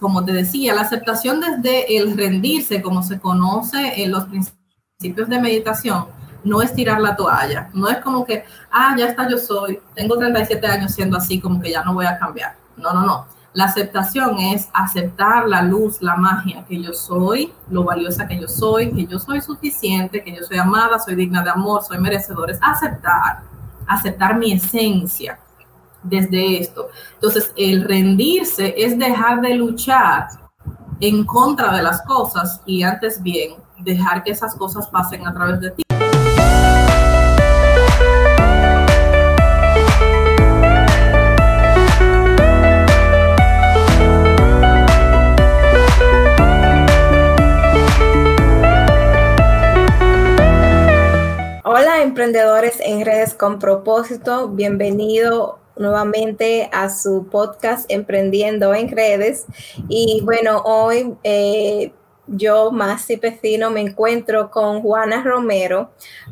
como te decía, la aceptación desde el rendirse, como se conoce en los principios de meditación, no es tirar la toalla, no es como que, ah, ya está, yo soy, tengo 37 años siendo así, como que ya no voy a cambiar. No, no, no. La aceptación es aceptar la luz, la magia que yo soy, lo valiosa que yo soy, que yo soy suficiente, que yo soy amada, soy digna de amor, soy merecedor. Es aceptar, aceptar mi esencia desde esto. Entonces, el rendirse es dejar de luchar en contra de las cosas y antes bien dejar que esas cosas pasen a través de ti. Hola emprendedores en redes con propósito, bienvenido nuevamente a su podcast Emprendiendo en redes. Y bueno, hoy eh, yo, Masi Pecino, me encuentro con Juana Romero,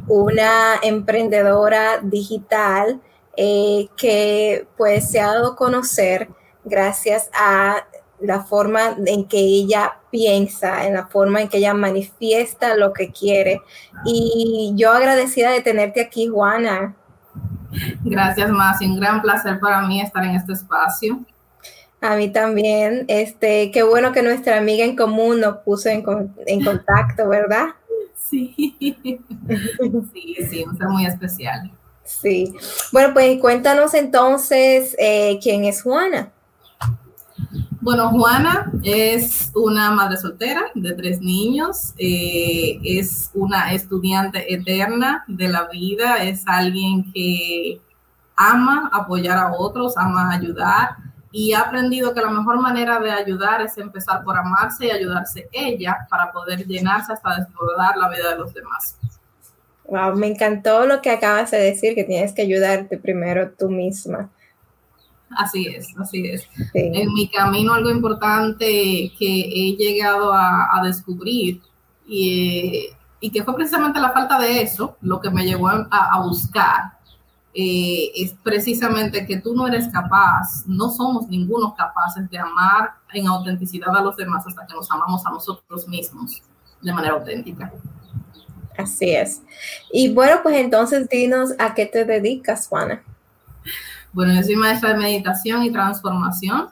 una emprendedora digital eh, que pues se ha dado a conocer gracias a la forma en que ella piensa, en la forma en que ella manifiesta lo que quiere. Y yo agradecida de tenerte aquí, Juana. Gracias, Masi. Un gran placer para mí estar en este espacio. A mí también. Este, qué bueno que nuestra amiga en común nos puso en, contacto, ¿verdad? Sí. Sí, sí, un ser muy especial. Sí. Bueno, pues cuéntanos entonces eh, quién es Juana. Bueno, Juana es una madre soltera de tres niños, eh, es una estudiante eterna de la vida, es alguien que ama apoyar a otros, ama ayudar y ha aprendido que la mejor manera de ayudar es empezar por amarse y ayudarse ella para poder llenarse hasta desbordar la vida de los demás. Wow, me encantó lo que acabas de decir, que tienes que ayudarte primero tú misma. Así es, así es. En mi camino algo importante que he llegado a, descubrir y, que fue precisamente la falta de eso lo que me llevó a, buscar. Eh, es precisamente que tú no eres capaz, no somos ninguno capaces de amar en autenticidad a los demás hasta que nos amamos a nosotros mismos de manera auténtica. Así es. Y bueno, pues entonces dinos a qué te dedicas, Juana. Bueno, yo soy maestra de meditación y transformación.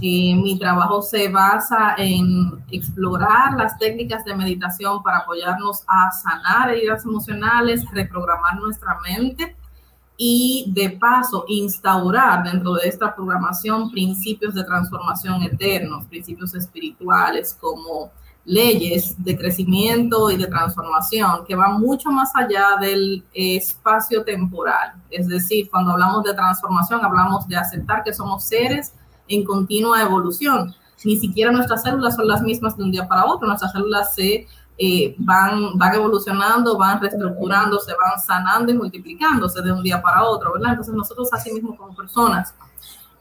Y mi trabajo se basa en explorar las técnicas de meditación para apoyarnos a sanar heridas emocionales, reprogramar nuestra mente y de paso instaurar dentro de esta programación principios de transformación eternos, principios espirituales como leyes de crecimiento y de transformación que van mucho más allá del espacio temporal. Es decir, cuando hablamos de transformación, hablamos de aceptar que somos seres en continua evolución. Ni siquiera nuestras células son las mismas de un día para otro, nuestras células se eh, van, van evolucionando, van reestructurando, se van sanando y multiplicándose de un día para otro. Entonces nosotros así mismo como personas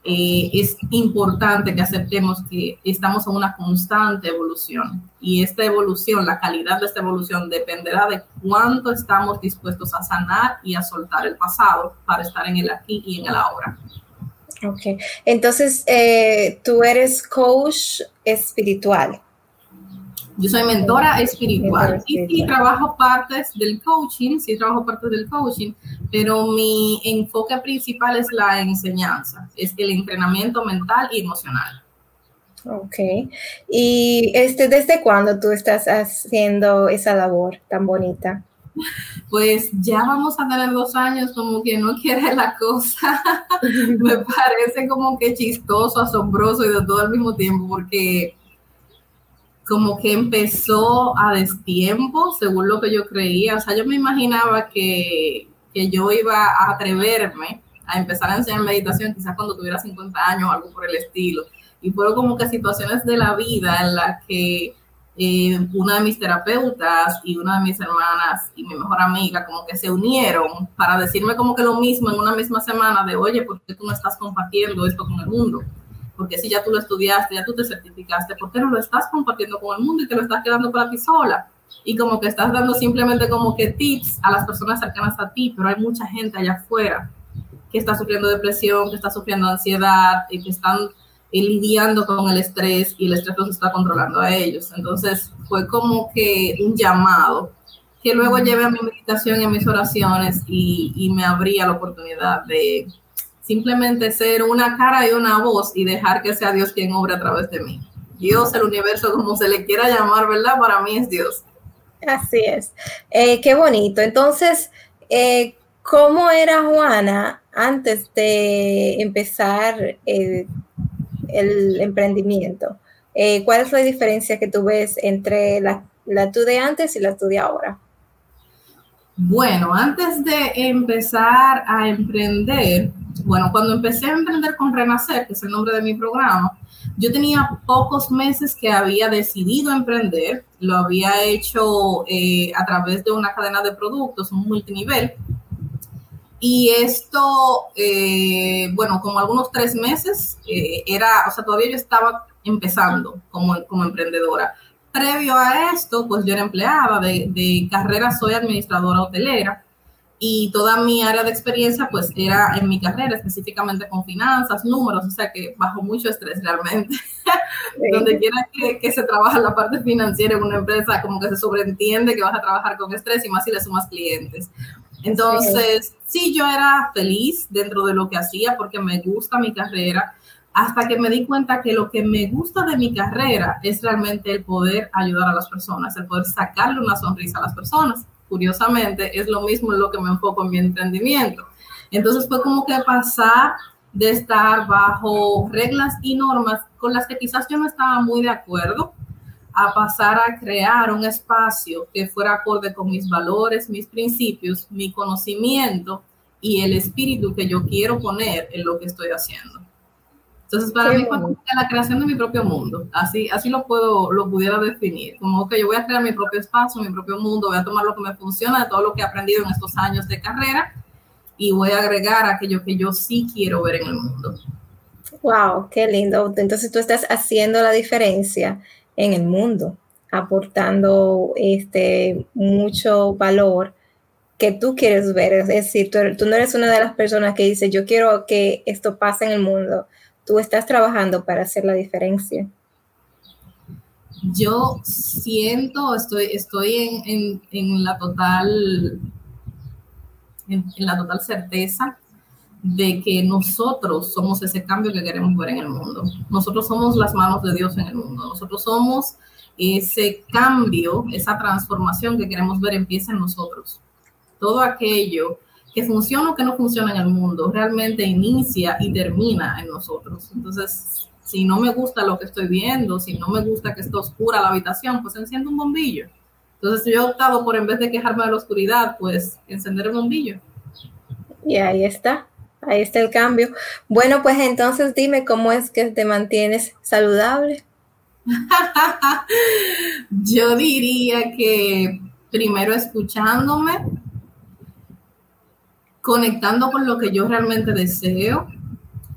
eh, es importante que aceptemos que estamos en una constante evolución y esta evolución, la calidad de esta evolución dependerá de cuánto estamos dispuestos a sanar y a soltar el pasado para estar en el aquí y en el ahora. Ok, entonces eh, tú eres coach espiritual. Yo soy mentora espiritual y sí trabajo partes del coaching, sí trabajo partes del coaching, pero mi enfoque principal es la enseñanza, es el entrenamiento mental y emocional. Ok. ¿Y este, desde cuándo tú estás haciendo esa labor tan bonita? Pues ya vamos a tener dos años, como que no quiere la cosa. Me parece como que chistoso, asombroso y de todo al mismo tiempo, porque como que empezó a destiempo, según lo que yo creía. O sea, yo me imaginaba que, que yo iba a atreverme a empezar a enseñar meditación quizás cuando tuviera 50 años o algo por el estilo. Y fueron como que situaciones de la vida en las que eh, una de mis terapeutas y una de mis hermanas y mi mejor amiga como que se unieron para decirme como que lo mismo en una misma semana de, oye, ¿por qué tú no estás compartiendo esto con el mundo? Porque si ya tú lo estudiaste, ya tú te certificaste, ¿por qué no lo estás compartiendo con el mundo y te lo estás quedando para ti sola? Y como que estás dando simplemente como que tips a las personas cercanas a ti, pero hay mucha gente allá afuera que está sufriendo depresión, que está sufriendo ansiedad y que están lidiando con el estrés y el estrés los está controlando a ellos. Entonces fue como que un llamado que luego llevé a mi meditación y a mis oraciones y, y me abría la oportunidad de simplemente ser una cara y una voz y dejar que sea Dios quien obre a través de mí. Dios, el universo, como se le quiera llamar, ¿verdad? Para mí es Dios. Así es. Eh, qué bonito. Entonces, eh, ¿cómo era Juana antes de empezar eh, el emprendimiento? ¿Cuál es la diferencia que tú ves entre la, la tú de antes y la tú de ahora? Bueno, antes de empezar a emprender, bueno, cuando empecé a emprender con Renacer, que es el nombre de mi programa, yo tenía pocos meses que había decidido emprender, lo había hecho eh, a través de una cadena de productos, un multinivel. Y esto, eh, bueno, como algunos tres meses, eh, era, o sea, todavía yo estaba empezando como, como emprendedora. Previo a esto, pues yo era empleada de, de carrera, soy administradora hotelera y toda mi área de experiencia pues era en mi carrera, específicamente con finanzas, números, o sea que bajo mucho estrés realmente. Donde quiera que, se trabaja la parte financiera en una empresa, como que se sobreentiende que vas a trabajar con estrés y más si le sumas clientes. Entonces, sí, yo era feliz dentro de lo que hacía porque me gusta mi carrera, hasta que me di cuenta que lo que me gusta de mi carrera es realmente el poder ayudar a las personas, el poder sacarle una sonrisa a las personas curiosamente, es lo mismo en lo que me enfoco en mi emprendimiento. Entonces fue como que pasar de estar bajo reglas y normas con las que quizás yo no estaba muy de acuerdo, a pasar a crear un espacio que fuera acorde con mis valores, mis principios, mi conocimiento y el espíritu que yo quiero poner en lo que estoy haciendo. Entonces, para mí fue la creación de mi propio mundo. Así, así lo puedo, lo pudiera definir. Como que yo voy a crear mi propio espacio, mi propio mundo, voy a tomar lo que me funciona de todo lo que he aprendido en estos años de carrera y voy a agregar aquello que yo sí quiero ver en el mundo. Wow, qué lindo. Entonces tú estás haciendo la diferencia en el mundo, aportando este mucho valor que tú quieres ver. Es decir, tú, tú no eres una de las personas que dice, yo quiero que esto pase en el mundo tú estás trabajando para hacer la diferencia? Yo siento, estoy, estoy en, la total, en, la total certeza de que nosotros somos ese cambio que queremos ver en el mundo. Nosotros somos las manos de Dios en el mundo. Nosotros somos ese cambio, esa transformación que queremos ver empieza en nosotros. Todo aquello que funciona o que no funciona en el mundo, realmente inicia y termina en nosotros. Entonces, si no me gusta lo que estoy viendo, si no me gusta que esté oscura la habitación, pues enciendo un bombillo. Entonces, yo he optado por, en vez de quejarme de la oscuridad, pues encender el bombillo. Y ahí está, ahí está el cambio. Bueno, pues entonces dime cómo es que te mantienes saludable. yo diría que primero escuchándome, conectando con lo que yo realmente deseo.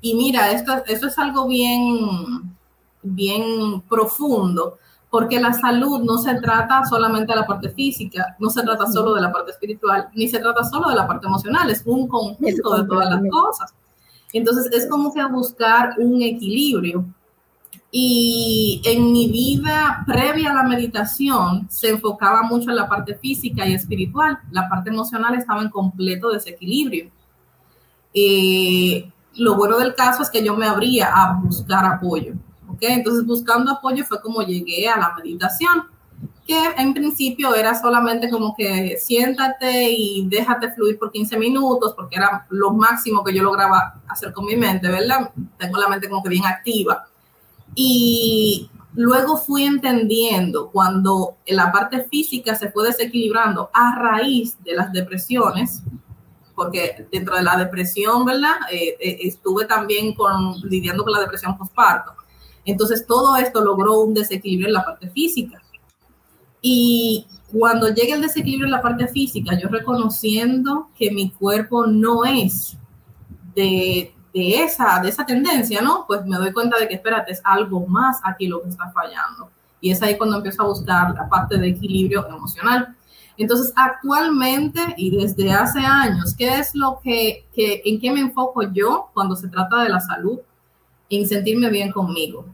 Y mira, esto, esto es algo bien, bien profundo, porque la salud no se trata solamente de la parte física, no se trata solo de la parte espiritual, ni se trata solo de la parte emocional, es un conjunto de todas las cosas. Entonces es como que buscar un equilibrio. Y en mi vida previa a la meditación se enfocaba mucho en la parte física y espiritual. La parte emocional estaba en completo desequilibrio. Eh, lo bueno del caso es que yo me abría a buscar apoyo. ¿okay? Entonces buscando apoyo fue como llegué a la meditación, que en principio era solamente como que siéntate y déjate fluir por 15 minutos, porque era lo máximo que yo lograba hacer con mi mente, ¿verdad? Tengo la mente como que bien activa y luego fui entendiendo cuando la parte física se fue desequilibrando a raíz de las depresiones, porque dentro de la depresión, ¿verdad? Eh, eh, estuve también lidiando con la depresión postparto. Entonces todo esto logró un desequilibrio en la parte física. Y cuando llegue el desequilibrio en la parte física, yo reconociendo que mi cuerpo no es de de esa, de esa tendencia, ¿no? Pues me doy cuenta de que, espérate, es algo más aquí lo que está fallando. Y es ahí cuando empiezo a buscar la parte de equilibrio emocional. Entonces, actualmente y desde hace años, ¿qué es lo que, que en qué me enfoco yo cuando se trata de la salud? en sentirme bien conmigo.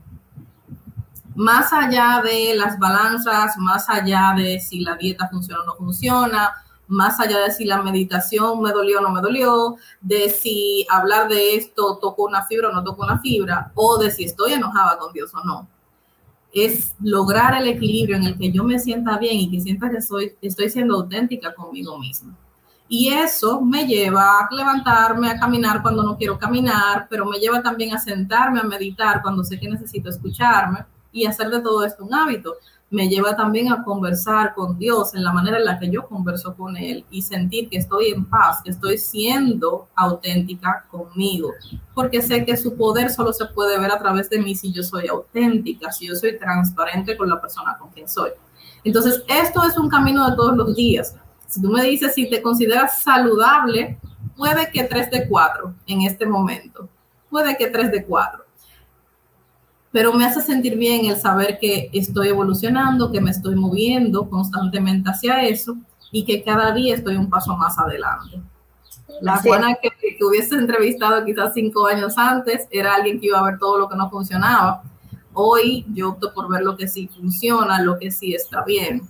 Más allá de las balanzas, más allá de si la dieta funciona o no funciona, más allá de si la meditación me dolió o no me dolió, de si hablar de esto tocó una fibra o no tocó una fibra, o de si estoy enojada con Dios o no. Es lograr el equilibrio en el que yo me sienta bien y que sienta que soy, estoy siendo auténtica conmigo misma. Y eso me lleva a levantarme, a caminar cuando no quiero caminar, pero me lleva también a sentarme, a meditar cuando sé que necesito escucharme y hacer de todo esto un hábito me lleva también a conversar con Dios en la manera en la que yo converso con Él y sentir que estoy en paz, que estoy siendo auténtica conmigo, porque sé que su poder solo se puede ver a través de mí si yo soy auténtica, si yo soy transparente con la persona con quien soy. Entonces, esto es un camino de todos los días. Si tú me dices si te consideras saludable, puede que 3 de 4 en este momento, puede que 3 de 4 pero me hace sentir bien el saber que estoy evolucionando, que me estoy moviendo constantemente hacia eso y que cada día estoy un paso más adelante. La Juana que, que, hubiese entrevistado quizás cinco años antes era alguien que iba a ver todo lo que no funcionaba. Hoy yo opto por ver lo que sí funciona, lo que sí está bien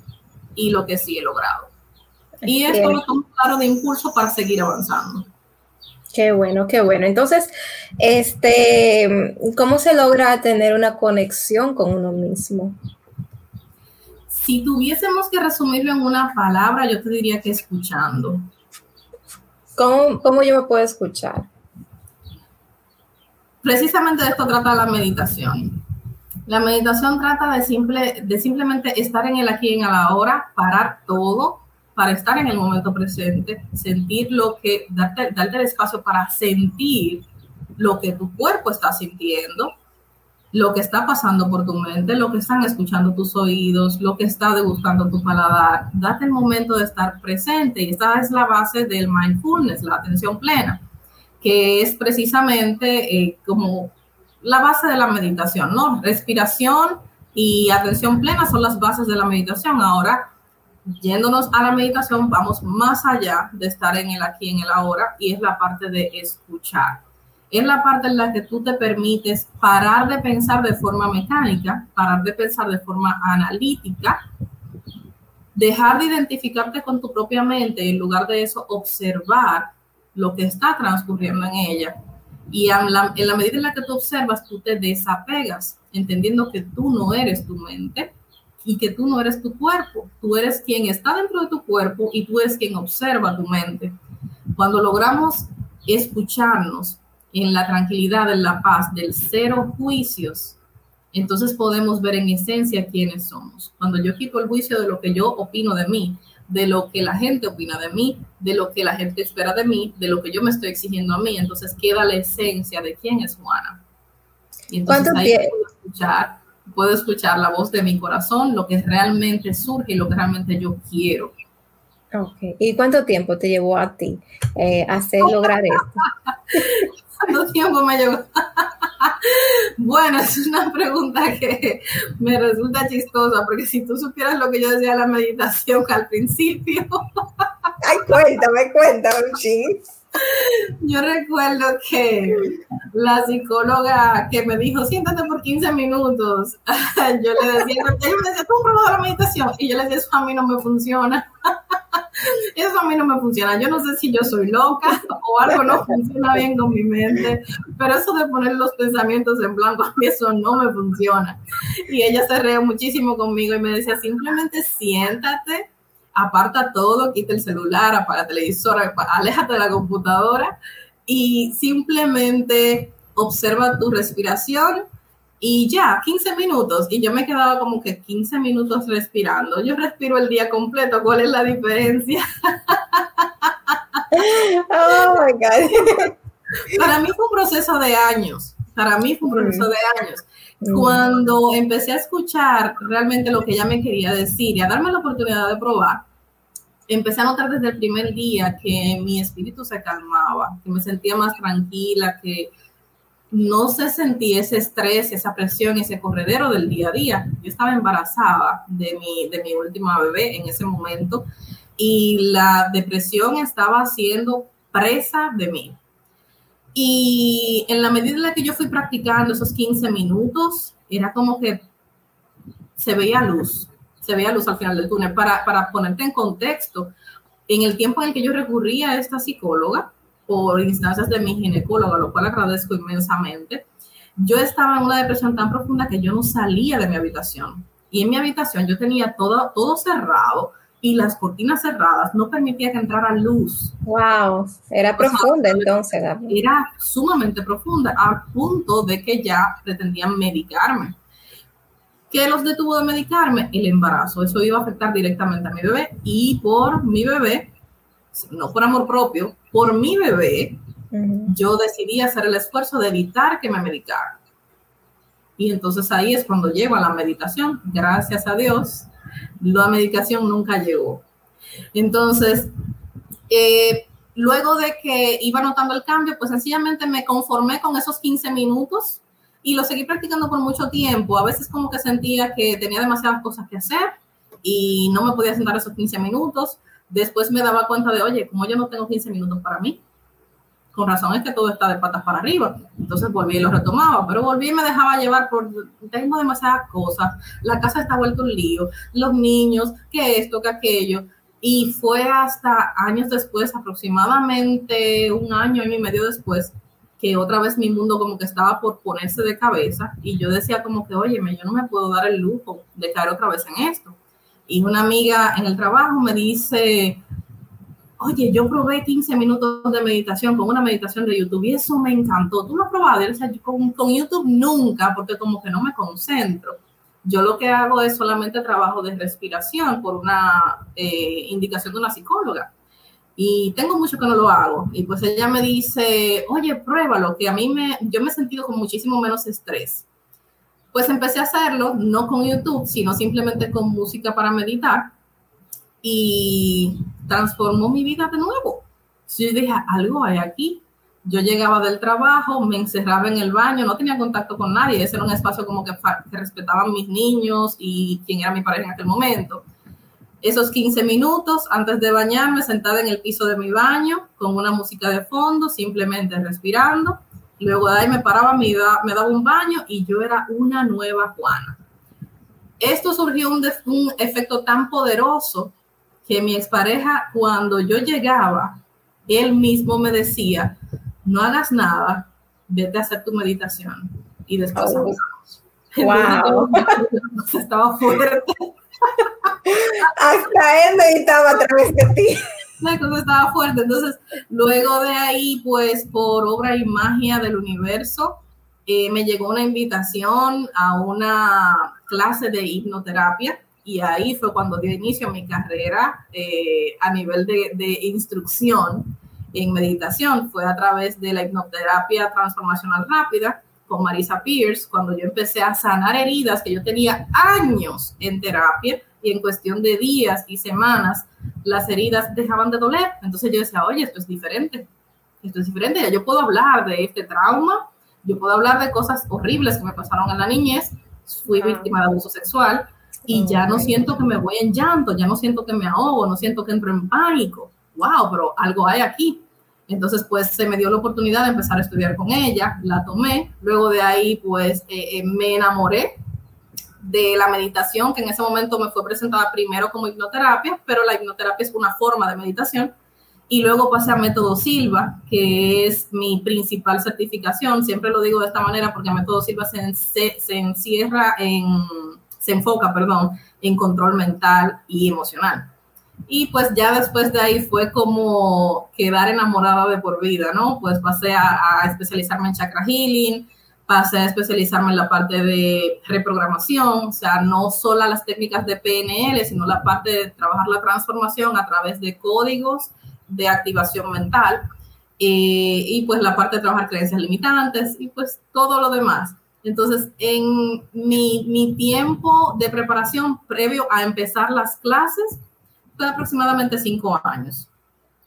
y lo que sí he logrado. Y esto lo tomo claro de impulso para seguir avanzando. Qué bueno, qué bueno. Entonces, este, ¿cómo se logra tener una conexión con uno mismo? Si tuviésemos que resumirlo en una palabra, yo te diría que escuchando. ¿Cómo, cómo yo me puedo escuchar? Precisamente de esto trata la meditación. La meditación trata de, simple, de simplemente estar en el aquí y en el ahora, parar todo, para estar en el momento presente, sentir lo que, darte, darte el espacio para sentir lo que tu cuerpo está sintiendo, lo que está pasando por tu mente, lo que están escuchando tus oídos, lo que está degustando tu paladar. Date el momento de estar presente y esta es la base del mindfulness, la atención plena, que es precisamente eh, como la base de la meditación, ¿no? Respiración y atención plena son las bases de la meditación. Ahora, yéndonos a la meditación, vamos más allá de estar en el aquí, en el ahora, y es la parte de escuchar. Es la parte en la que tú te permites parar de pensar de forma mecánica, parar de pensar de forma analítica, dejar de identificarte con tu propia mente, en lugar de eso, observar lo que está transcurriendo en ella. Y en la, en la medida en la que tú observas, tú te desapegas, entendiendo que tú no eres tu mente, y que tú no eres tu cuerpo, tú eres quien está dentro de tu cuerpo y tú eres quien observa tu mente. Cuando logramos escucharnos en la tranquilidad, en la paz, del cero juicios, entonces podemos ver en esencia quiénes somos. Cuando yo quito el juicio de lo que yo opino de mí, de lo que la gente opina de mí, de lo que la gente espera de mí, de lo que yo me estoy exigiendo a mí, entonces queda la esencia de quién es Juana. Y entonces ahí puedo escuchar puedo escuchar la voz de mi corazón, lo que realmente surge y lo que realmente yo quiero. Ok. ¿Y cuánto tiempo te llevó a ti eh, hacer lograr esto? ¿Cuánto tiempo me llevó? bueno, es una pregunta que me resulta chistosa, porque si tú supieras lo que yo decía de la meditación al principio. Ay, cuéntame, cuéntame, ching. Yo recuerdo que la psicóloga que me dijo, siéntate por 15 minutos, yo le decía, ella me decía, tú probado la meditación, y yo le decía, eso a mí no me funciona. Eso a mí no me funciona. Yo no sé si yo soy loca o algo no funciona bien con mi mente, pero eso de poner los pensamientos en blanco, a mí eso no me funciona. Y ella se reía muchísimo conmigo y me decía, simplemente siéntate aparta todo, quita el celular, apaga la televisor, aléjate de la computadora y simplemente observa tu respiración y ya, 15 minutos. Y yo me quedaba como que 15 minutos respirando. Yo respiro el día completo, ¿cuál es la diferencia? Oh my God. Para mí fue un proceso de años. Para mí fue un proceso de años. Cuando empecé a escuchar realmente lo que ella me quería decir y a darme la oportunidad de probar, empecé a notar desde el primer día que mi espíritu se calmaba, que me sentía más tranquila, que no se sentía ese estrés, esa presión, ese corredero del día a día. Yo estaba embarazada de mi, de mi última bebé en ese momento y la depresión estaba siendo presa de mí. Y en la medida en la que yo fui practicando esos 15 minutos, era como que se veía luz, se veía luz al final del túnel. Para, para ponerte en contexto, en el tiempo en el que yo recurría a esta psicóloga, por instancias de mi ginecóloga, lo cual agradezco inmensamente, yo estaba en una depresión tan profunda que yo no salía de mi habitación. Y en mi habitación yo tenía todo, todo cerrado, y las cortinas cerradas no permitía que entrara luz. Wow, era profunda entonces. Era sumamente profunda, al punto de que ya pretendían medicarme. ¿Qué los detuvo de medicarme? El embarazo. Eso iba a afectar directamente a mi bebé y por mi bebé, no por amor propio, por mi bebé, yo decidí hacer el esfuerzo de evitar que me medicara. Y entonces ahí es cuando llego a la meditación. Gracias a Dios, la medicación nunca llegó. Entonces, eh, luego de que iba notando el cambio, pues sencillamente me conformé con esos 15 minutos y lo seguí practicando por mucho tiempo. A veces como que sentía que tenía demasiadas cosas que hacer y no me podía sentar esos 15 minutos. Después me daba cuenta de, oye, como yo no tengo 15 minutos para mí, con razón es que todo está de patas para arriba. Entonces volví y lo retomaba, pero volví y me dejaba llevar por, tengo demasiadas cosas, la casa está vuelto un lío, los niños, que esto, que aquello. Y fue hasta años después, aproximadamente un año, y medio después, que otra vez mi mundo como que estaba por ponerse de cabeza y yo decía como que, oye, yo no me puedo dar el lujo de caer otra vez en esto. Y una amiga en el trabajo me dice, oye, yo probé 15 minutos de meditación con una meditación de YouTube y eso me encantó. ¿Tú lo has probado? O sea, con, con, YouTube nunca, porque como que no me concentro. Yo lo que hago es solamente trabajo de respiración por una eh, indicación de una psicóloga. Y tengo mucho que no lo hago. Y pues ella me dice, oye, pruébalo, que a mí me, yo me he sentido con muchísimo menos estrés. Pues empecé a hacerlo, no con YouTube, sino simplemente con música para meditar y transformó mi vida de nuevo. Yo dije, algo hay aquí. Yo llegaba del trabajo, me encerraba en el baño, no tenía contacto con nadie. Ese era un espacio como que, que respetaban mis niños y quien era mi pareja en aquel momento. Esos 15 minutos antes de bañarme, sentada en el piso de mi baño, con una música de fondo, simplemente respirando. Luego de ahí me paraba, me, me daba un baño y yo era una nueva Juana. Esto surgió un, un efecto tan poderoso que mi expareja, cuando yo llegaba, él mismo me decía, no hagas nada, vete a hacer tu meditación y después oh. Wow. estaba fuerte. Hasta él meditaba a través de ti. La cosa estaba fuerte. Entonces, luego de ahí, pues por obra y magia del universo, eh, me llegó una invitación a una clase de hipnoterapia y ahí fue cuando dio inicio a mi carrera eh, a nivel de, de, instrucción en meditación. Fue a través de la hipnoterapia transformacional rápida con Marisa Pierce, cuando yo empecé a sanar heridas que yo tenía años en terapia y en cuestión de días y semanas las heridas dejaban de doler. Entonces yo decía, oye, esto es diferente, esto es diferente, ya yo puedo hablar de este trauma, yo puedo hablar de cosas horribles que me pasaron en la niñez, fui víctima de abuso sexual, y ya no siento que me voy en llanto, ya no siento que me ahogo, no siento que entro en pánico. ¡Wow! Pero algo hay aquí. Entonces, pues se me dio la oportunidad de empezar a estudiar con ella, la tomé, luego de ahí, pues eh, eh, me enamoré de la meditación, que en ese momento me fue presentada primero como hipnoterapia, pero la hipnoterapia es una forma de meditación. Y luego pasé a Método Silva, que es mi principal certificación. Siempre lo digo de esta manera porque Método Silva se, se encierra en se enfoca, perdón, en control mental y emocional. Y pues ya después de ahí fue como quedar enamorada de por vida, ¿no? Pues pasé a, especializarme en chakra healing, pasé a especializarme en la parte de reprogramación, o sea, no solo las técnicas de PNL, sino la parte de trabajar la transformación a través de códigos de activación mental. Eh, y pues la parte de trabajar creencias limitantes y pues todo lo demás. Entonces, en mi, tiempo de preparación previo a empezar las clases fue aproximadamente cinco años.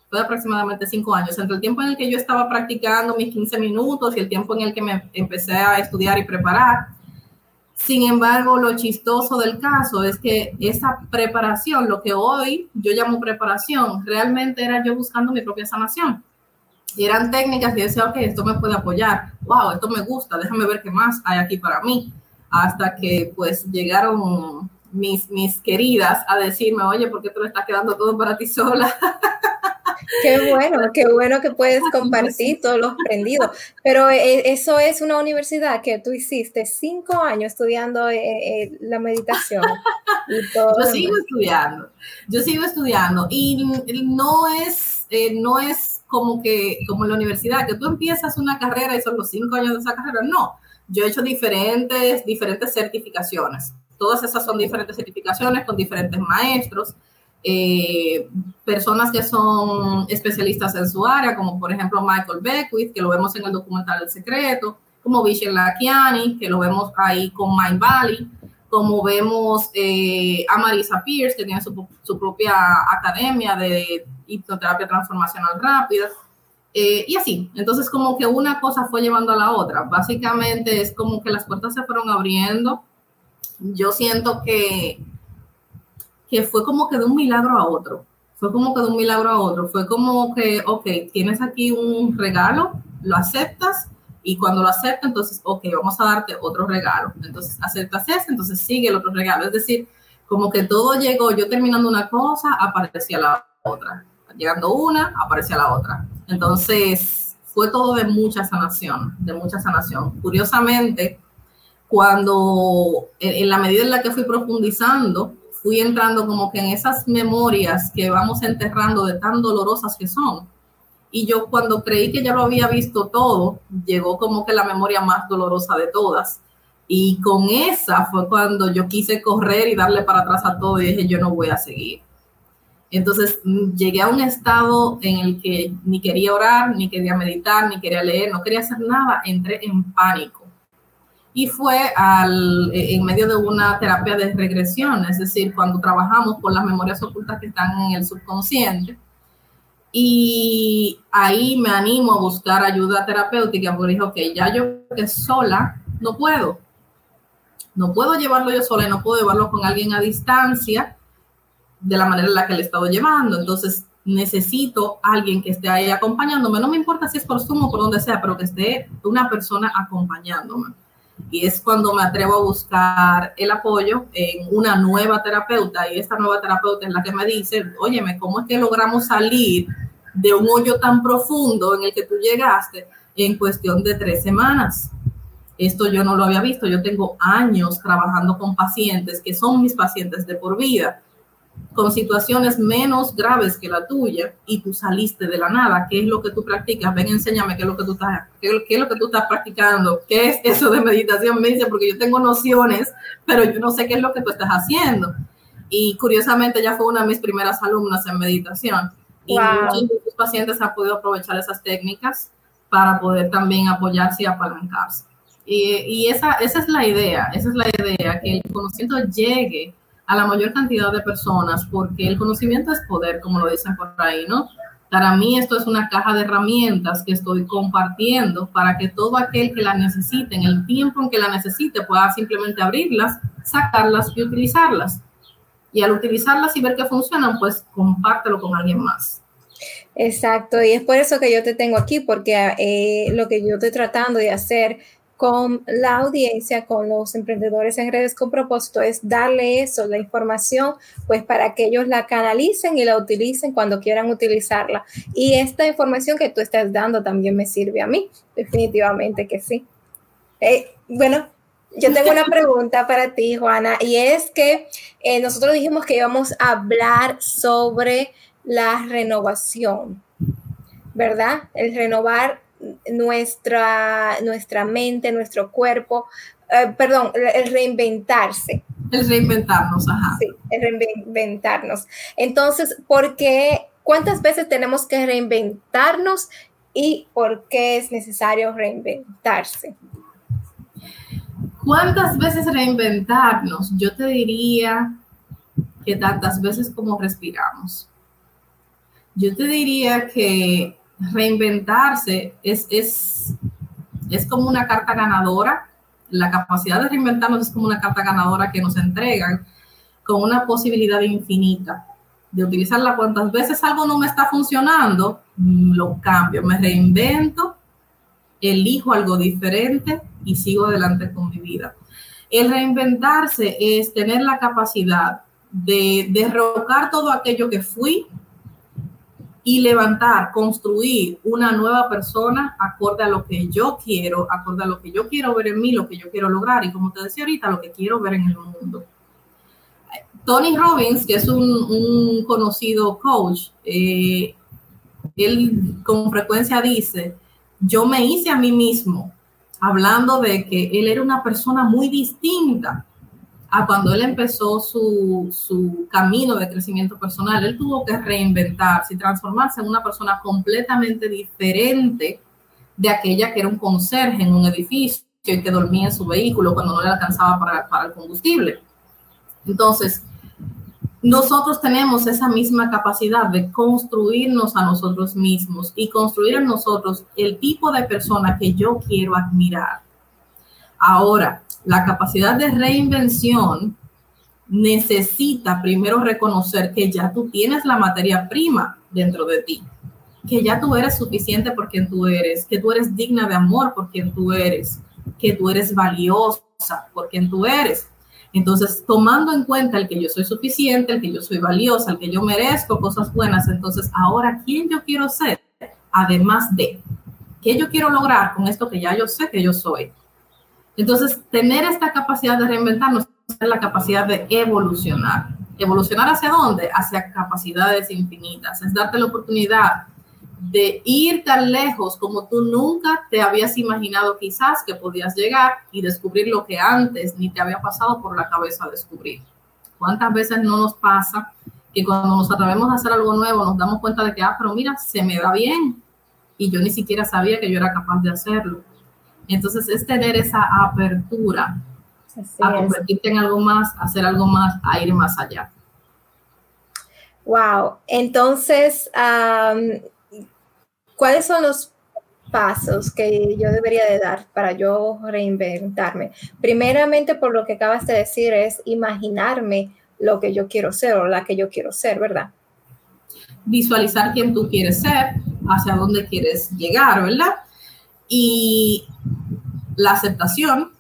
Fue aproximadamente cinco años. Entre el tiempo en el que yo estaba practicando mis 15 minutos y el tiempo en el que me empecé a estudiar y preparar. Sin embargo, lo chistoso del caso es que esa preparación, lo que hoy yo llamo preparación, realmente era yo buscando mi propia sanación Y eran técnicas y decía, ok, esto me puede apoyar, wow, esto me gusta, déjame ver qué más hay aquí para mí. Hasta que pues llegaron mis, mis queridas a decirme, oye, ¿por qué te lo estás quedando todo para ti sola? Qué bueno, qué bueno que puedes compartir todos los aprendidos. Pero eh, eso es una universidad que tú hiciste cinco años estudiando eh, eh, la meditación. yo sigo estudiando, yo sigo estudiando y no es, no es como que como en la universidad, que tú empiezas una carrera y son los cinco años de esa carrera. No, yo he hecho diferentes, diferentes certificaciones. Todas esas son diferentes certificaciones con diferentes maestros. Eh, personas que son especialistas en su área, como por ejemplo Michael Beckwith, que lo vemos en el documental El Secreto, como Vishen Lakiani, que lo vemos ahí con Mind Valley, como vemos eh, a Marisa Pierce, que tiene su, su, propia academia de hipnoterapia transformacional rápida, eh, y así. Entonces, como que una cosa fue llevando a la otra. Básicamente es como que las puertas se fueron abriendo. Yo siento que que fue como que de un milagro a otro. Fue como que de un milagro a otro. Fue como que, ok, tienes aquí un regalo, lo aceptas y cuando lo aceptas, entonces, ok, vamos a darte otro regalo. Entonces, aceptas ese, entonces sigue el otro regalo. Es decir, como que todo llegó, yo terminando una cosa, aparecía la otra. Llegando una, aparecía la otra. Entonces, fue todo de mucha sanación, de mucha sanación. Curiosamente, cuando en la medida en la que fui profundizando, fui entrando como que en esas memorias que vamos enterrando de tan dolorosas que son. Y yo cuando creí que ya lo había visto todo, llegó como que la memoria más dolorosa de todas. Y con esa fue cuando yo quise correr y darle para atrás a todo y dije, yo no voy a seguir. Entonces mm, llegué a un estado en el que ni quería orar, ni quería meditar, ni quería leer, no quería hacer nada, entré en pánico y fue al, eh, en medio de una terapia de regresión, es decir, cuando trabajamos con las memorias ocultas que están en el subconsciente. Y ahí me animo a buscar ayuda terapéutica porque dije, ok, ya yo que sola no puedo. No puedo llevarlo yo sola y no puedo llevarlo con alguien a distancia de la manera en la que le he estado llevando. Entonces, necesito alguien que esté ahí acompañándome. No me importa si es por Zoom o por donde sea, pero que esté una persona acompañándome y es cuando me atrevo a buscar el apoyo en una nueva terapeuta y esta nueva terapeuta es la que me dice, óyeme, ¿cómo es que logramos salir de un hoyo tan profundo en el que tú llegaste en cuestión de tres semanas? Esto yo no lo había visto, yo tengo años trabajando con pacientes que son mis pacientes de por vida con situaciones menos graves que la tuya y tú saliste de la nada. ¿Qué es lo que tú practicas? Ven, enséñame qué es lo que tú estás, qué, es lo que tú estás practicando. ¿Qué es eso de meditación? Me dice, porque yo tengo nociones, pero yo no sé qué es lo que tú estás haciendo. Y curiosamente ella fue una de mis primeras alumnas en meditación. Y muchos de tus pacientes han podido aprovechar esas técnicas para poder también apoyarse y apalancarse. Y, y esa, esa es la idea, esa es la idea, que el conocimiento llegue a la mayor cantidad de personas, porque el conocimiento es poder, como lo dicen por ahí, ¿no? Para mí esto es una caja de herramientas que estoy compartiendo para que todo aquel que la necesite, en el tiempo en que la necesite, pueda simplemente abrirlas, sacarlas y utilizarlas. Y al utilizarlas y ver que funcionan, pues compártelo con alguien más. Exacto, y es por eso que yo te tengo aquí, porque eh, lo que yo estoy tratando de hacer con la audiencia, con los emprendedores en redes con propósito, es darle eso, la información, pues para que ellos la canalicen y la utilicen cuando quieran utilizarla. Y esta información que tú estás dando también me sirve a mí, definitivamente que sí. Eh, bueno, yo tengo una pregunta para ti, Juana, y es que eh, nosotros dijimos que íbamos a hablar sobre la renovación, ¿verdad? El renovar nuestra, nuestra mente, nuestro cuerpo, eh, perdón, el reinventarse. El reinventarnos, ajá. Sí, el reinventarnos. Entonces, ¿por qué? ¿Cuántas veces tenemos que reinventarnos y por qué es necesario reinventarse? ¿Cuántas veces reinventarnos? Yo te diría que tantas veces como respiramos. Yo te diría que reinventarse es, es, es como una carta ganadora. La capacidad de reinventarnos es como una carta ganadora que nos entregan con una posibilidad infinita. de utilizarla cuantas veces algo no me está funcionando, lo cambio, me reinvento, elijo algo diferente y sigo adelante con mi vida. El reinventarse es tener la capacidad de derrocar todo aquello que fui y levantar, construir una nueva persona acorde a lo que yo quiero, acorde a lo que yo quiero ver en mí, lo que yo quiero lograr y como te decía ahorita, lo que quiero ver en el mundo. Tony Robbins, que es un, conocido coach, eh, él con frecuencia dice, yo me hice a mí mismo, hablando de que él era una persona muy distinta a cuando él empezó su, su, camino de crecimiento personal. Él tuvo que reinventarse y transformarse en una persona completamente diferente de aquella que era un conserje en un edificio y que dormía en su vehículo cuando no le alcanzaba para, para el combustible. Entonces, nosotros tenemos esa misma capacidad de construirnos a nosotros mismos y construir en nosotros el tipo de persona que yo quiero admirar. Ahora, la capacidad de reinvención necesita primero reconocer que ya tú tienes la materia prima dentro de ti, que ya tú eres suficiente por quien tú eres, que tú eres digna de amor por quien tú eres, que tú eres valiosa por quien tú eres entonces, tomando en cuenta el que yo soy suficiente, el que yo soy valiosa, el que yo merezco cosas buenas, entonces ahora, ¿quién yo quiero ser? Además de, ¿qué yo quiero lograr con esto que ya yo sé que yo soy? Entonces, tener esta capacidad de reinventarnos es la capacidad de evolucionar. ¿Evolucionar hacia dónde? Hacia capacidades infinitas. Es darte la oportunidad de ir tan lejos como tú nunca te habías imaginado quizás que podías llegar y descubrir lo que antes ni te había pasado por la cabeza descubrir. ¿Cuántas veces no nos pasa que cuando nos atrevemos a hacer algo nuevo nos damos cuenta de que, ah, pero mira, se me da bien y yo ni siquiera sabía que yo era capaz de hacerlo? Entonces es tener esa apertura a convertirte en algo más, a hacer algo más, a ir más allá. Wow, entonces ¿Cuáles son los pasos que yo debería de dar para yo reinventarme? Primeramente, por lo que acabas de decir, es imaginarme lo que yo quiero ser o la que yo quiero ser, ¿verdad? Visualizar quién tú quieres ser, hacia dónde quieres llegar, ¿verdad? Y la aceptación,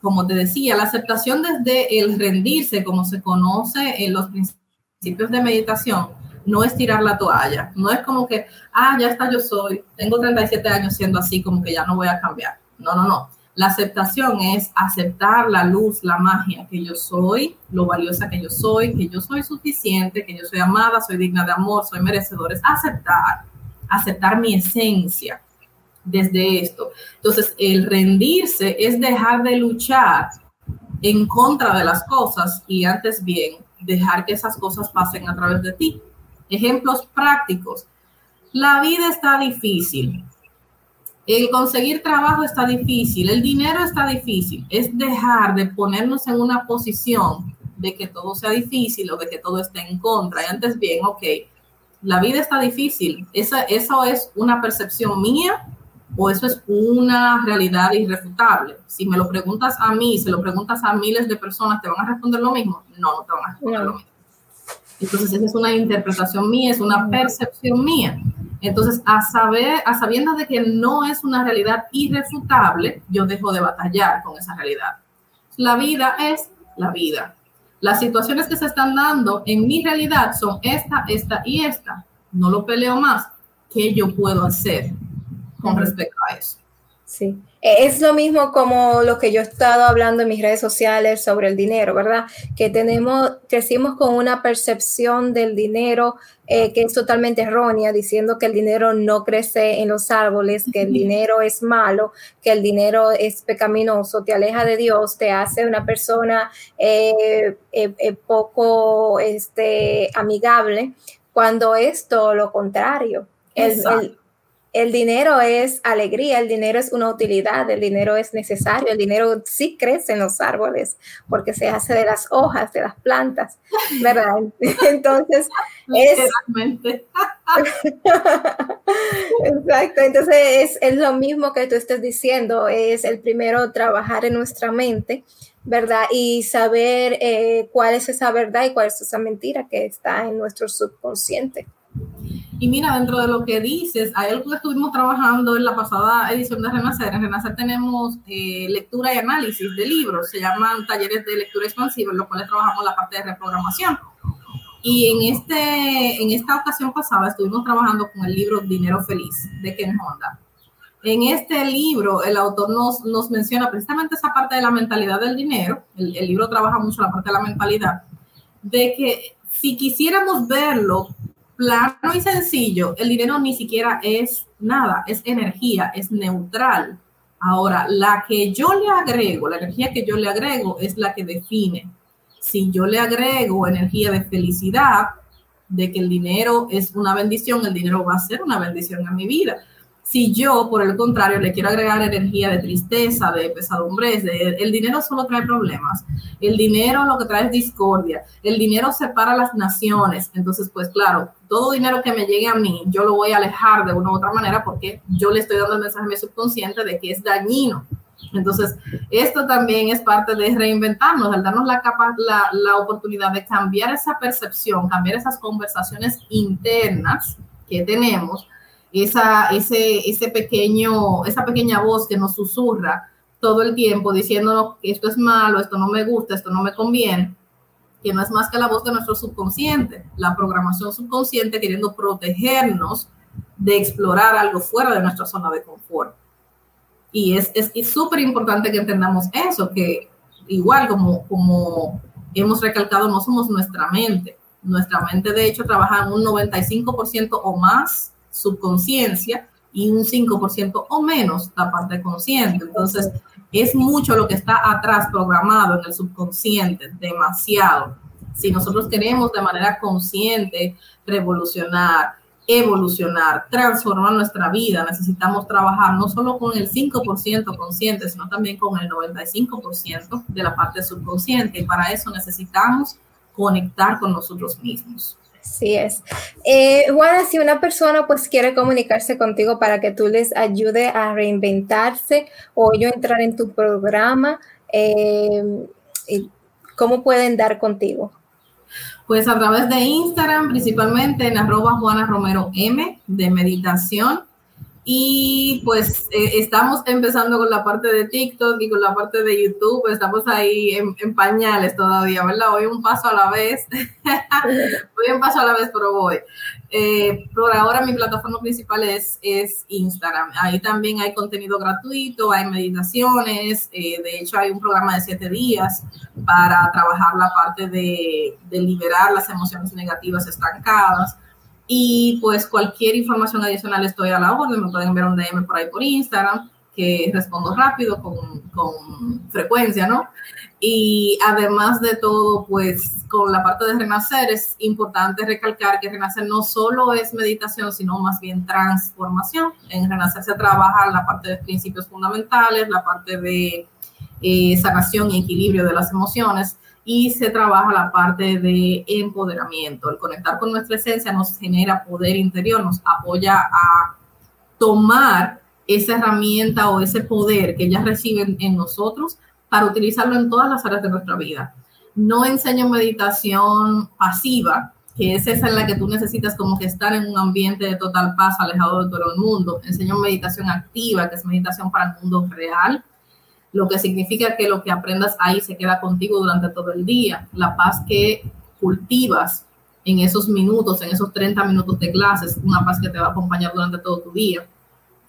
como te decía, la aceptación desde el rendirse, como se conoce en los principios de meditación, no es tirar la toalla, no es como que, ah, ya está, yo soy, tengo 37 años siendo así, como que ya no voy a cambiar. No, no, no. La aceptación es aceptar la luz, la magia que yo soy, lo valiosa que yo soy, que yo soy suficiente, que yo soy amada, soy digna de amor, soy merecedora. Es aceptar, aceptar mi esencia desde esto. Entonces, el rendirse es dejar de luchar en contra de las cosas y antes bien dejar que esas cosas pasen a través de ti. Ejemplos prácticos. La vida está difícil. El conseguir trabajo está difícil. El dinero está difícil. Es dejar de ponernos en una posición de que todo sea difícil o de que todo esté en contra. Y antes bien, ok, la vida está difícil. ¿Esa, ¿Eso es una percepción mía o eso es una realidad irrefutable? Si me lo preguntas a mí, se lo preguntas a miles de personas, ¿te van a responder lo mismo? No, no te van a responder lo mismo. Entonces, esa es una interpretación mía, es una percepción mía. Entonces, a saber, a sabiendas de que no es una realidad irrefutable, yo dejo de batallar con esa realidad. La vida es la vida. Las situaciones que se están dando en mi realidad son esta, esta y esta. No lo peleo más. ¿Qué yo puedo hacer con respecto a eso? Sí. Eh, es lo mismo como lo que yo he estado hablando en mis redes sociales sobre el dinero, ¿verdad? Que tenemos, crecimos con una percepción del dinero eh, que es totalmente errónea, diciendo que el dinero no crece en los árboles, que el dinero es malo, que el dinero es pecaminoso, te aleja de Dios, te hace una persona eh, poco este, amigable, cuando es todo lo contrario. el, el dinero es alegría, el dinero es una utilidad, el dinero es necesario, el dinero sí crece en los árboles porque se hace de las hojas, de las plantas, ¿verdad? Entonces, es... Exacto, entonces es, lo mismo que tú estás diciendo, es el primero trabajar en nuestra mente, ¿verdad? Y saber eh, cuál es esa verdad y cuál es esa mentira que está en nuestro subconsciente. Y mira, dentro de lo que dices, hay algo que estuvimos trabajando en la pasada edición de Renacer. En Renacer tenemos eh, lectura y análisis de libros, se llaman talleres de lectura expansiva, en los cuales trabajamos la parte de reprogramación. Y en, este, en esta ocasión pasada estuvimos trabajando con el libro Dinero Feliz de Ken Honda. En este libro, el autor nos, nos menciona precisamente esa parte de la mentalidad del dinero. El, el libro trabaja mucho la parte de la mentalidad, de que si quisiéramos verlo plano y sencillo, el dinero ni siquiera es nada, es energía, es neutral. Ahora, la que yo le agrego, la energía que yo le agrego es la que define si yo le agrego energía de felicidad, de que el dinero es una bendición, el dinero va a ser una bendición en mi vida. Si yo, por el contrario, le quiero agregar energía de tristeza, de pesadumbres, de, el dinero solo trae problemas. El dinero lo que trae es discordia. El dinero separa las naciones. Entonces, pues claro, todo dinero que me llegue a mí, yo lo voy a alejar de una u otra manera porque yo le estoy dando el mensaje a mi subconsciente de que es dañino. Entonces, esto también es parte de reinventarnos, al darnos la, capa, la, la oportunidad de cambiar esa percepción, cambiar esas conversaciones internas que tenemos, esa, ese, ese pequeño, esa pequeña voz que nos susurra todo el tiempo diciéndonos que esto es malo, esto no me gusta, esto no me conviene, que no es más que la voz de nuestro subconsciente, la programación subconsciente queriendo protegernos de explorar algo fuera de nuestra zona de confort. Y es súper importante que entendamos eso, que igual como, como hemos recalcado, no somos nuestra mente. Nuestra mente, de hecho, trabaja en un 95% o más subconsciencia y un 5% o menos la parte consciente. Entonces, es mucho lo que está atrás programado en el subconsciente, demasiado. Si nosotros queremos de manera consciente revolucionar, evolucionar, transformar nuestra vida, necesitamos trabajar no solo con el 5% consciente, sino también con el 95% de la parte subconsciente. Y para eso necesitamos conectar con nosotros mismos. Así es. Eh, Juana, si una persona pues quiere comunicarse contigo para que tú les ayude a reinventarse o yo entrar en tu programa, eh, ¿cómo pueden dar contigo? Pues a través de Instagram, principalmente en arroba Juana Romero M de meditación. Y pues eh, estamos empezando con la parte de TikTok y con la parte de YouTube, estamos ahí en, pañales todavía, ¿verdad? Voy un paso a la vez, voy un paso a la vez, pero voy. Eh, por ahora mi plataforma principal es, es Instagram. Ahí también hay contenido gratuito, hay meditaciones, eh, de hecho hay un programa de siete días para trabajar la parte de, de liberar las emociones negativas estancadas. Y pues cualquier información adicional estoy a la orden, me pueden ver un DM por ahí por Instagram, que respondo rápido, con, con frecuencia, ¿no? Y además de todo, pues con la parte de renacer es importante recalcar que renacer no solo es meditación, sino más bien transformación. En renacer se trabaja la parte de principios fundamentales, la parte de eh, sanación y equilibrio de las emociones y se trabaja la parte de empoderamiento. El conectar con nuestra esencia nos genera poder interior, nos apoya a tomar esa herramienta o ese poder que ellas reciben en nosotros para utilizarlo en todas las áreas de nuestra vida. No enseño meditación pasiva, que es esa en la que tú necesitas como que estar en un ambiente de total paz, alejado de todo el mundo. Enseño meditación activa, que es meditación para el mundo real, lo que significa que lo que aprendas ahí se queda contigo durante todo el día. La paz que cultivas en esos minutos, en esos 30 minutos de clases, una paz que te va a acompañar durante todo tu día,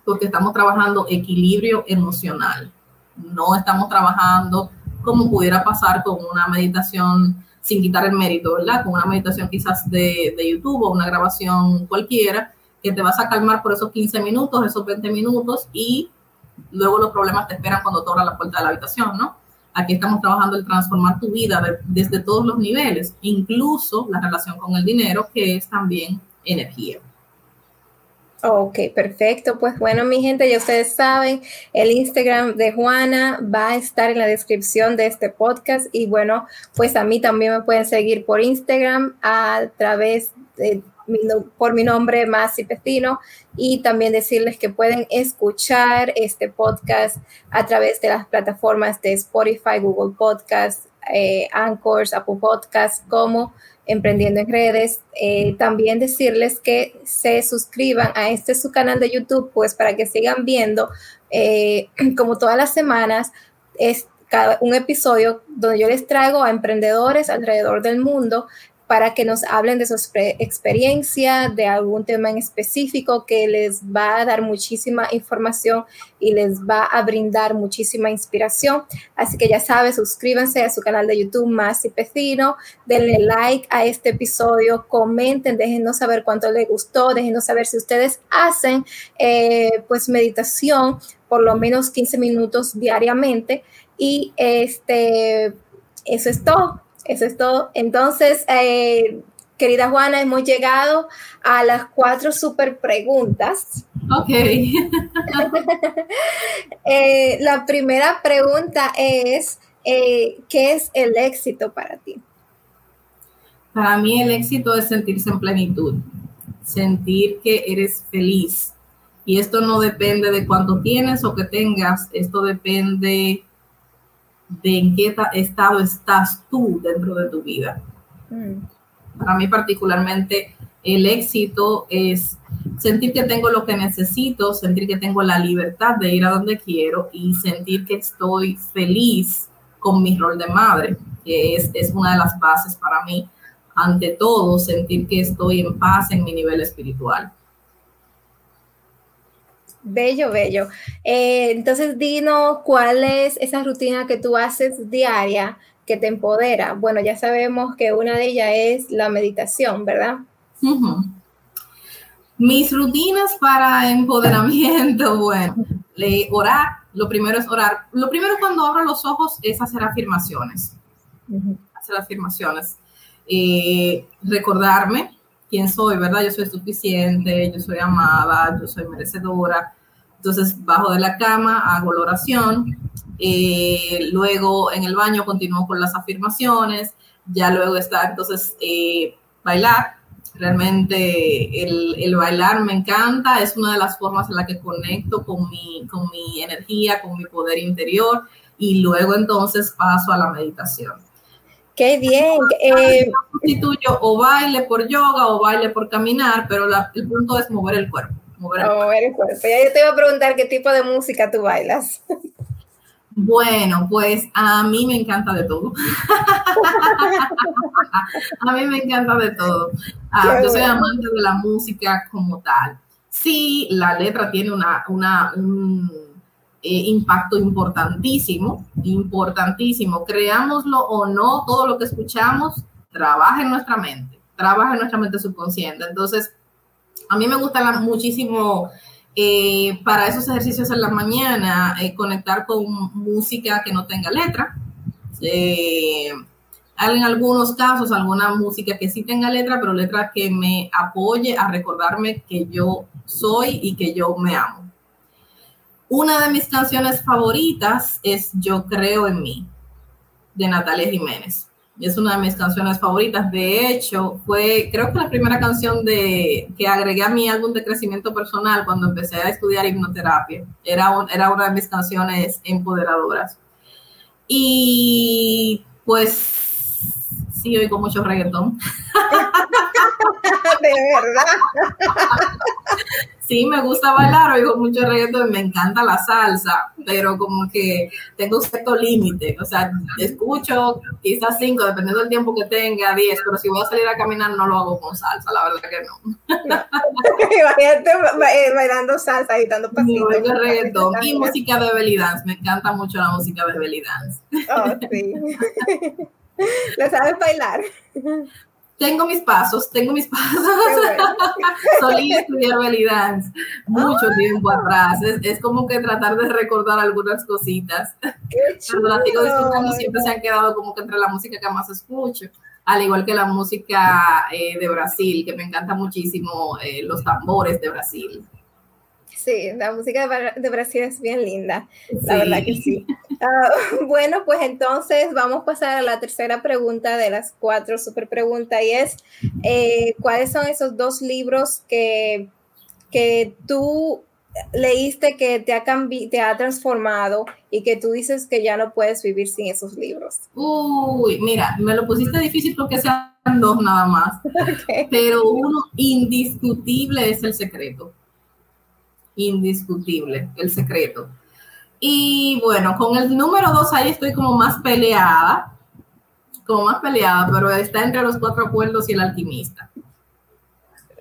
porque estamos trabajando equilibrio emocional no estamos trabajando como pudiera pasar con una meditación sin quitar el mérito, ¿verdad? Con una meditación quizás de, de YouTube o una grabación cualquiera, que te vas a calmar por esos 15 minutos, esos 20 minutos y luego los problemas te esperan cuando te la puerta de la habitación, ¿no? Aquí estamos trabajando en transformar tu vida desde todos los niveles, incluso la relación con el dinero, que es también energía. Ok, perfecto. Pues bueno, mi gente, ya ustedes saben, el Instagram de Juana va a estar en la descripción de este podcast y bueno, pues a mí también me pueden seguir por Instagram a través por mi nombre, Masi Pestino, y también decirles que pueden escuchar este podcast a través de las plataformas de Spotify, Google Podcast, eh, Anchors, Apple Podcast, como Emprendiendo en Redes. Eh, también decirles que se suscriban a este su canal de YouTube, pues para que sigan viendo, eh, como todas las semanas, cada, un episodio donde yo les traigo a emprendedores alrededor del mundo para que nos hablen de su experiencia, de algún tema en específico que les va a dar muchísima información y les va a brindar muchísima inspiración. Así que ya sabes, suscríbanse a su canal de YouTube Más y Pecino, denle like a este episodio, comenten, déjenos saber cuánto les gustó, déjenos saber si ustedes hacen eh, pues meditación por lo menos 15 minutos diariamente y este, eso es todo. Eso es todo. Entonces, eh, querida Juana, hemos llegado a las cuatro super preguntas. Ok. Eh, la primera pregunta es, eh, ¿qué es el éxito para ti? Para mí el éxito es sentirse en plenitud, sentir que eres feliz. Y esto no depende de cuánto tienes o que tengas, esto depende de en qué estado estás tú dentro de tu vida. Mm. Para mí particularmente el éxito es sentir que tengo lo que necesito, sentir que tengo la libertad de ir a donde quiero y sentir que estoy feliz con mi rol de madre, que es, es una de las bases para mí. Ante todo, sentir que estoy en paz en mi nivel espiritual. Bello, bello. Eh, entonces, dinos cuál es esa rutina que tú haces diaria que te empodera. Bueno, ya sabemos que una de ellas es la meditación, ¿verdad? Mis rutinas para empoderamiento, bueno, orar, lo primero es orar. Lo primero cuando abro los ojos es hacer afirmaciones. Hacer afirmaciones. Eh, recordarme quién soy, ¿verdad? Yo soy suficiente, yo soy amada, yo soy merecedora. Entonces, bajo de la cama, hago la oración, eh, luego en el baño continúo con las afirmaciones, ya luego está entonces eh, bailar. Realmente el, el, bailar me encanta, es una de las formas en la que conecto con mi, con mi energía, con mi poder interior y luego entonces paso a la meditación. Qué bien. Eh, sustituyo o baile por yoga o baile por caminar, pero el punto es mover el cuerpo. Mover el, cuerpo. Ya yo te iba a preguntar qué tipo de música tú bailas. Bueno, pues a mí me encanta de todo. a mí me encanta de todo. Ah, yo soy amante de la música como tal. Sí, la letra tiene una, una un, eh, impacto importantísimo, importantísimo. Creámoslo o no, todo lo que escuchamos trabaja en nuestra mente, trabaja en nuestra mente subconsciente. Entonces, a mí me gusta muchísimo eh, para esos ejercicios en la mañana eh, conectar con música que no tenga letra. en algunos casos, alguna música que sí tenga letra, pero letra que me apoye a recordarme que yo soy y que yo me amo. Una de mis canciones favoritas es Yo creo en mí, de Natalia Jiménez. Es una de mis canciones favoritas. De hecho, fue, creo que la primera canción de, que agregué a mi álbum de crecimiento personal cuando empecé a estudiar hipnoterapia. Era, era una de mis canciones empoderadoras. Y pues sí, oigo mucho reggaetón. de verdad. sí me gusta bailar, oigo mucho reggaetón, me encanta la salsa, pero como que tengo un cierto límite, o sea, escucho quizás cinco, dependiendo del tiempo que tenga, diez, pero si voy a salir a caminar no lo hago con salsa, la verdad que no. Imagínate eh, bailando salsa, agitando pasitos. reggaetón y música de belly dance, me encanta mucho la música de belly dance. Oh, sí. ¿Lo sabes bailar? Tengo mis pasos, tengo mis pasos. Solí estudiar belly dance mucho tiempo atrás. Es, como que tratar de recordar algunas cositas. Cuando las sigo disfrutando siempre se han quedado como que entre la música que más escucho. Al igual que la música eh, de Brasil, que me encanta muchísimo eh, los tambores de Brasil. Sí, la música de Brasil es bien linda, la verdad que sí. Ah, bueno, pues entonces vamos a pasar a la tercera pregunta de las cuatro super preguntas y es, eh, ¿cuáles son esos dos libros que, que tú leíste que te ha, te ha transformado y que tú dices que ya no puedes vivir sin esos libros? Uy, mira, me lo pusiste difícil porque sean dos nada más, pero uno indiscutible es el secreto. Indiscutible, el secreto. Y bueno, con el número dos ahí estoy como más peleada, como más peleada, pero está entre los cuatro acuerdos y el alquimista.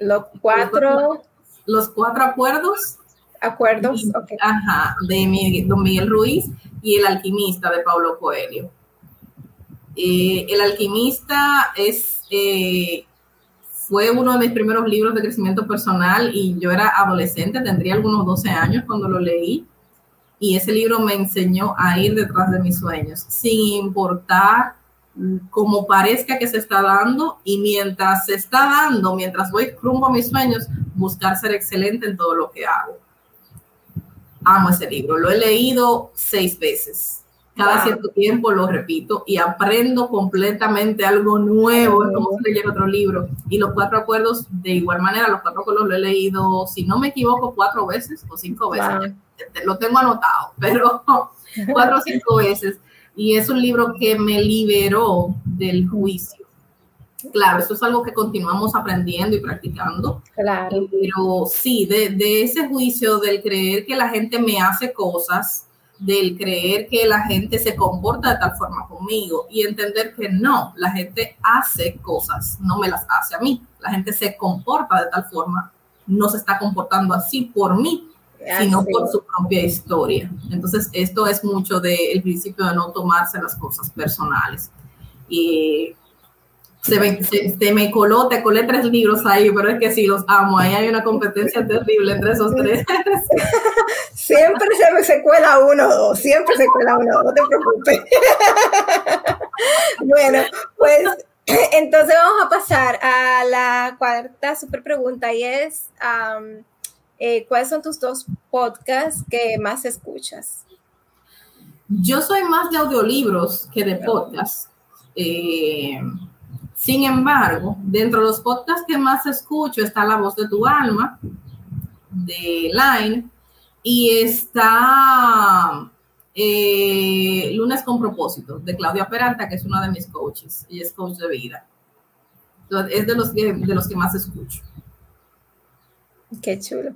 Los cuatro. Los cuatro acuerdos Acuerdos, Ajá, de Don Miguel Ruiz y El alquimista de Pablo Coelho. Eh, el alquimista es, eh, fue uno de mis primeros libros de crecimiento personal y yo era adolescente, tendría algunos 12 años cuando lo leí y ese libro me enseñó a ir detrás de mis sueños, sin importar cómo parezca que se está dando y mientras se está dando, mientras voy rumbo a mis sueños, buscar ser excelente en todo lo que hago amo ese libro. Lo he leído seis veces. Cada cierto tiempo lo repito y aprendo completamente algo nuevo. Es como si leyera otro libro. Y los cuatro acuerdos, de igual manera, los cuatro acuerdos lo he leído, si no me equivoco, cuatro veces o cinco veces. Lo tengo anotado, pero cuatro o cinco veces. Y es un libro que me liberó del juicio Claro, eso es algo que continuamos aprendiendo y practicando. Claro. Pero sí, de, de, ese juicio del creer que la gente me hace cosas, del creer que la gente se comporta de tal forma conmigo y entender que no, la gente hace cosas, no me las hace a mí. La gente se comporta de tal forma, no se está comportando así por mí, sino por su propia historia. Entonces, esto es mucho del principio de no tomarse las cosas personales. Y se me, coló, te colé tres libros ahí, pero es que sí, los amo. Ahí hay una competencia terrible entre esos tres. siempre se me se cuela uno o dos, siempre se cuela uno, no te preocupes. bueno, pues entonces vamos a pasar a la cuarta super pregunta y es, eh, ¿cuáles son tus dos podcasts que más escuchas? Yo soy más de audiolibros que de podcasts. Eh, sin embargo, dentro de los podcasts que más escucho está La Voz de tu Alma, de Line, y está eh, Lunes con Propósito, de Claudia Peralta, que es una de mis coaches, y es coach de vida. Entonces, es de los que, de los que más escucho. Qué chulo.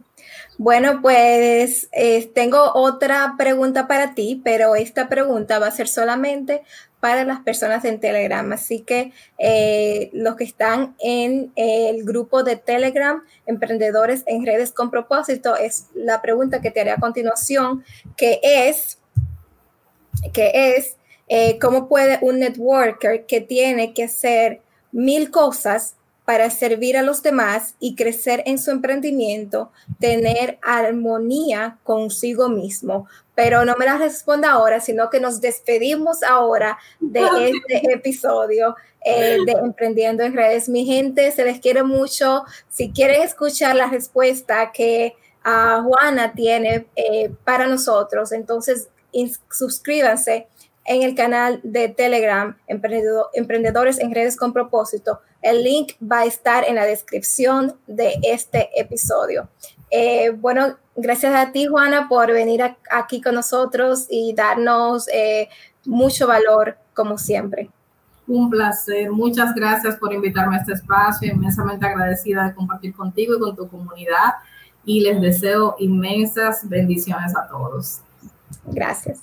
Bueno, pues eh, tengo otra pregunta para ti, pero esta pregunta va a ser solamente para las personas en Telegram. Así que eh, los que están en el grupo de Telegram, Emprendedores en Redes con Propósito, es la pregunta que te haré a continuación, que es, que es eh, ¿cómo puede un networker que tiene que hacer mil cosas para servir a los demás y crecer en su emprendimiento, tener armonía consigo mismo. Pero no me la responda ahora, sino que nos despedimos ahora de este episodio eh, de Emprendiendo en Redes. Mi gente, se les quiere mucho. Si quieren escuchar la respuesta que uh, Juana tiene eh, para nosotros, entonces suscríbanse en el canal de Telegram, Emprendedores en Redes con Propósito. El link va a estar en la descripción de este episodio. Eh, bueno, gracias a ti, Juana, por venir aquí con nosotros y darnos eh, mucho valor, como siempre. Un placer. Muchas gracias por invitarme a este espacio. Inmensamente agradecida de compartir contigo y con tu comunidad. Y les deseo inmensas bendiciones a todos. Gracias.